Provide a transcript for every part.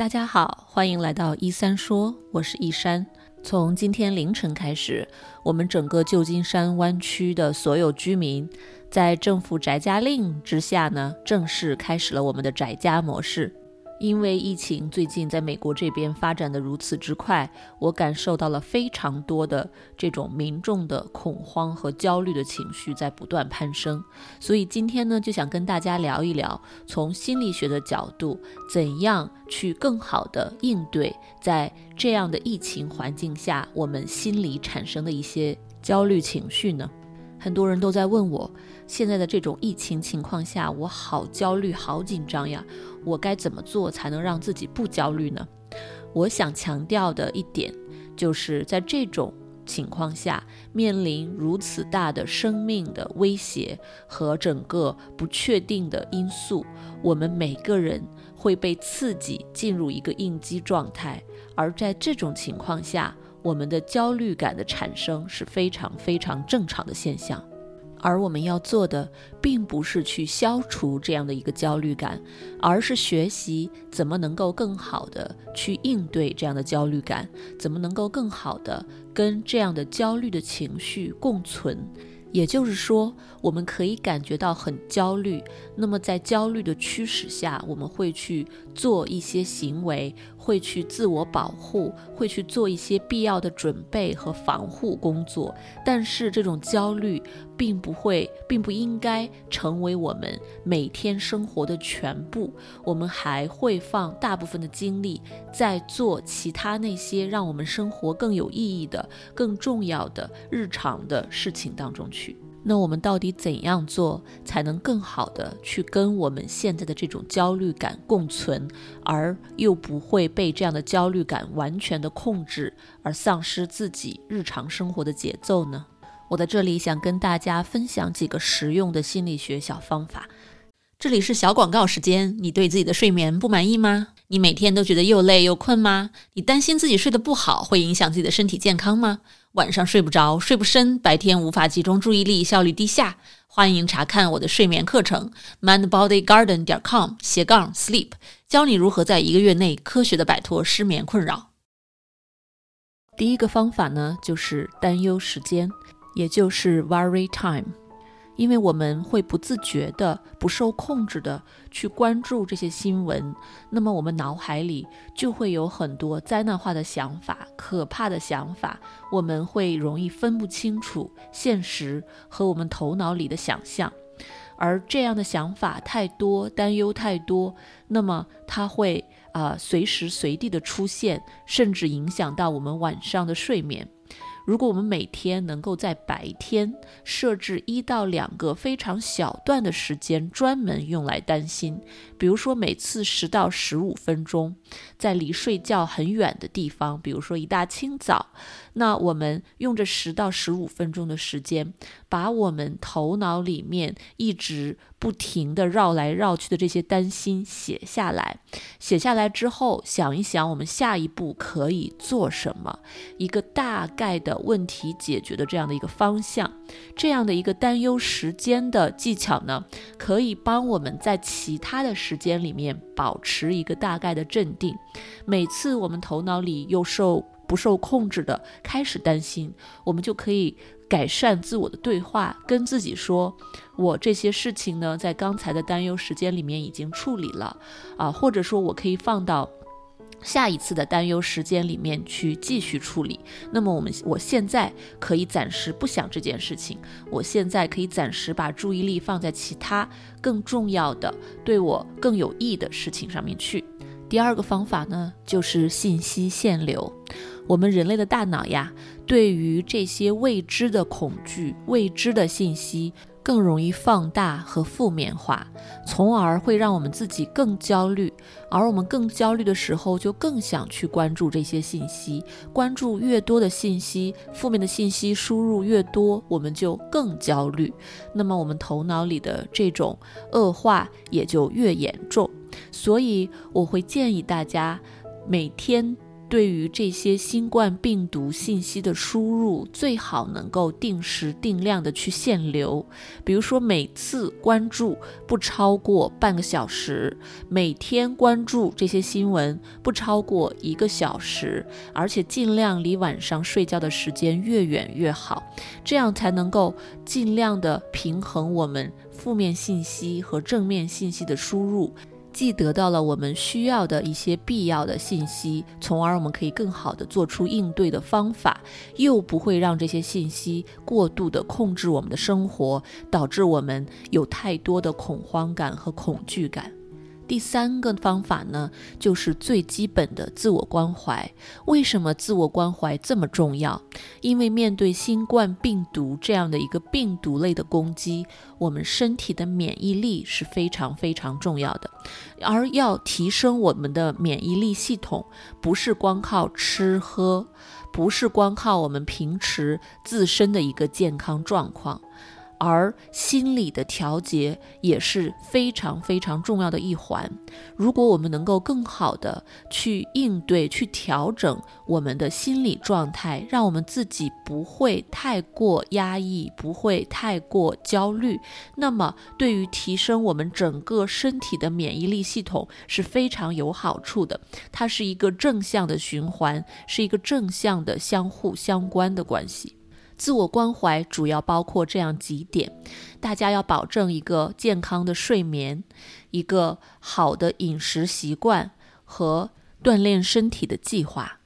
大家好，欢迎来到一三说，我是一山。从今天凌晨开始，我们整个旧金山湾区的所有居民，在政府宅家令之下呢，正式开始了我们的宅家模式。因为疫情最近在美国这边发展的如此之快，我感受到了非常多的这种民众的恐慌和焦虑的情绪在不断攀升。所以今天呢，就想跟大家聊一聊，从心理学的角度，怎样去更好的应对在这样的疫情环境下，我们心里产生的一些焦虑情绪呢？很多人都在问我。现在的这种疫情情况下，我好焦虑、好紧张呀！我该怎么做才能让自己不焦虑呢？我想强调的一点，就是在这种情况下，面临如此大的生命的威胁和整个不确定的因素，我们每个人会被刺激进入一个应激状态，而在这种情况下，我们的焦虑感的产生是非常非常正常的现象。而我们要做的，并不是去消除这样的一个焦虑感，而是学习怎么能够更好的去应对这样的焦虑感，怎么能够更好的跟这样的焦虑的情绪共存。也就是说，我们可以感觉到很焦虑，那么在焦虑的驱使下，我们会去做一些行为，会去自我保护，会去做一些必要的准备和防护工作。但是这种焦虑并不会，并不应该成为我们每天生活的全部。我们还会放大部分的精力在做其他那些让我们生活更有意义的、更重要的日常的事情当中去。那我们到底怎样做才能更好的去跟我们现在的这种焦虑感共存，而又不会被这样的焦虑感完全的控制，而丧失自己日常生活的节奏呢？我在这里想跟大家分享几个实用的心理学小方法。这里是小广告时间，你对自己的睡眠不满意吗？你每天都觉得又累又困吗？你担心自己睡得不好会影响自己的身体健康吗？晚上睡不着，睡不深，白天无法集中注意力，效率低下。欢迎查看我的睡眠课程，mindbodygarden 点 com 斜杠 sleep，教你如何在一个月内科学的摆脱失眠困扰。第一个方法呢，就是担忧时间，也就是 worry time。因为我们会不自觉的、不受控制的去关注这些新闻，那么我们脑海里就会有很多灾难化的想法、可怕的想法，我们会容易分不清楚现实和我们头脑里的想象，而这样的想法太多、担忧太多，那么它会啊随时随地的出现，甚至影响到我们晚上的睡眠。如果我们每天能够在白天设置一到两个非常小段的时间，专门用来担心，比如说每次十到十五分钟，在离睡觉很远的地方，比如说一大清早，那我们用这十到十五分钟的时间，把我们头脑里面一直。不停地绕来绕去的这些担心写下来，写下来之后想一想，我们下一步可以做什么？一个大概的问题解决的这样的一个方向，这样的一个担忧时间的技巧呢，可以帮我们在其他的时间里面保持一个大概的镇定。每次我们头脑里又受不受控制的开始担心，我们就可以。改善自我的对话，跟自己说：“我这些事情呢，在刚才的担忧时间里面已经处理了，啊，或者说我可以放到下一次的担忧时间里面去继续处理。那么我们我现在可以暂时不想这件事情，我现在可以暂时把注意力放在其他更重要的、对我更有益的事情上面去。第二个方法呢，就是信息限流。我们人类的大脑呀。”对于这些未知的恐惧、未知的信息，更容易放大和负面化，从而会让我们自己更焦虑。而我们更焦虑的时候，就更想去关注这些信息。关注越多的信息，负面的信息输入越多，我们就更焦虑。那么，我们头脑里的这种恶化也就越严重。所以，我会建议大家每天。对于这些新冠病毒信息的输入，最好能够定时定量的去限流。比如说，每次关注不超过半个小时，每天关注这些新闻不超过一个小时，而且尽量离晚上睡觉的时间越远越好，这样才能够尽量的平衡我们负面信息和正面信息的输入。既得到了我们需要的一些必要的信息，从而我们可以更好的做出应对的方法，又不会让这些信息过度的控制我们的生活，导致我们有太多的恐慌感和恐惧感。第三个方法呢，就是最基本的自我关怀。为什么自我关怀这么重要？因为面对新冠病毒这样的一个病毒类的攻击，我们身体的免疫力是非常非常重要的。而要提升我们的免疫力系统，不是光靠吃喝，不是光靠我们平时自身的一个健康状况。而心理的调节也是非常非常重要的一环。如果我们能够更好的去应对、去调整我们的心理状态，让我们自己不会太过压抑，不会太过焦虑，那么对于提升我们整个身体的免疫力系统是非常有好处的。它是一个正向的循环，是一个正向的相互相关的关系。自我关怀主要包括这样几点：大家要保证一个健康的睡眠，一个好的饮食习惯和锻炼身体的计划。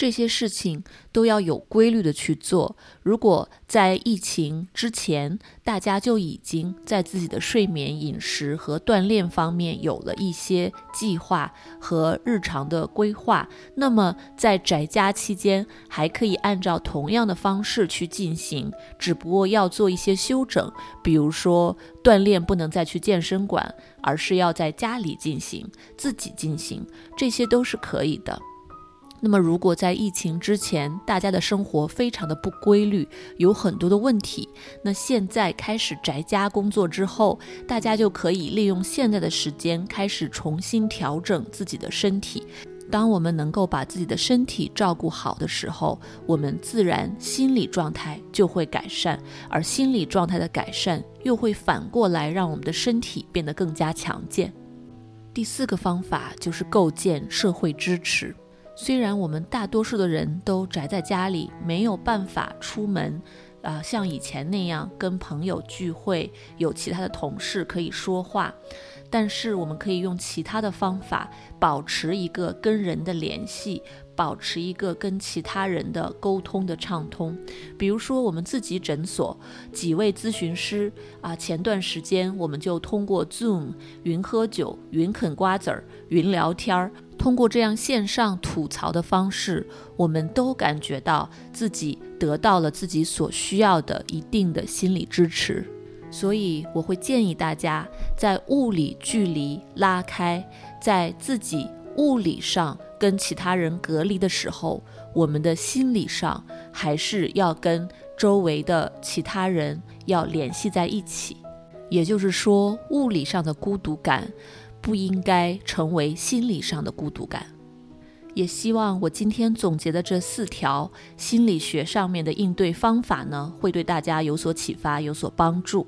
这些事情都要有规律的去做。如果在疫情之前，大家就已经在自己的睡眠、饮食和锻炼方面有了一些计划和日常的规划，那么在宅家期间还可以按照同样的方式去进行，只不过要做一些修整，比如说锻炼不能再去健身馆，而是要在家里进行，自己进行，这些都是可以的。那么，如果在疫情之前，大家的生活非常的不规律，有很多的问题，那现在开始宅家工作之后，大家就可以利用现在的时间，开始重新调整自己的身体。当我们能够把自己的身体照顾好的时候，我们自然心理状态就会改善，而心理状态的改善又会反过来让我们的身体变得更加强健。第四个方法就是构建社会支持。虽然我们大多数的人都宅在家里，没有办法出门，啊，像以前那样跟朋友聚会，有其他的同事可以说话，但是我们可以用其他的方法保持一个跟人的联系，保持一个跟其他人的沟通的畅通。比如说，我们自己诊所几位咨询师啊，前段时间我们就通过 Zoom 云喝酒、云啃瓜子儿、云聊天儿。通过这样线上吐槽的方式，我们都感觉到自己得到了自己所需要的一定的心理支持。所以，我会建议大家在物理距离拉开，在自己物理上跟其他人隔离的时候，我们的心理上还是要跟周围的其他人要联系在一起。也就是说，物理上的孤独感。不应该成为心理上的孤独感，也希望我今天总结的这四条心理学上面的应对方法呢，会对大家有所启发，有所帮助。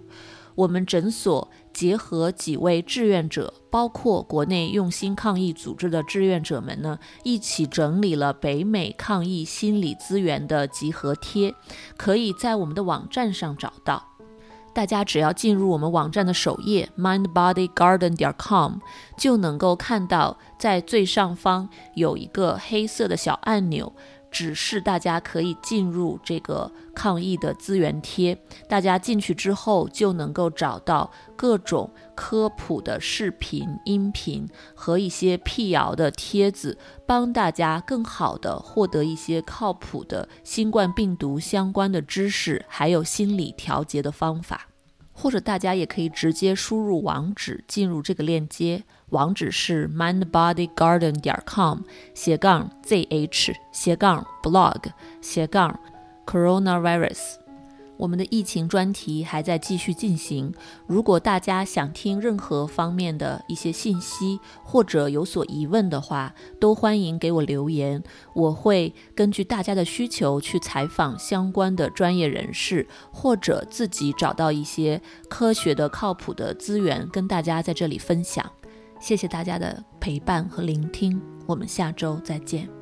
我们诊所结合几位志愿者，包括国内用心抗疫组织的志愿者们呢，一起整理了北美抗疫心理资源的集合贴，可以在我们的网站上找到。大家只要进入我们网站的首页 mindbodygarden 点 com，就能够看到在最上方有一个黑色的小按钮，指示大家可以进入这个抗疫的资源贴。大家进去之后，就能够找到各种科普的视频、音频和一些辟谣的帖子，帮大家更好的获得一些靠谱的新冠病毒相关的知识，还有心理调节的方法。或者大家也可以直接输入网址进入这个链接，网址是 mindbodygarden 点 com 斜杠 zh 斜杠 blog 斜杠 coronavirus。我们的疫情专题还在继续进行。如果大家想听任何方面的一些信息，或者有所疑问的话，都欢迎给我留言。我会根据大家的需求去采访相关的专业人士，或者自己找到一些科学的、靠谱的资源，跟大家在这里分享。谢谢大家的陪伴和聆听，我们下周再见。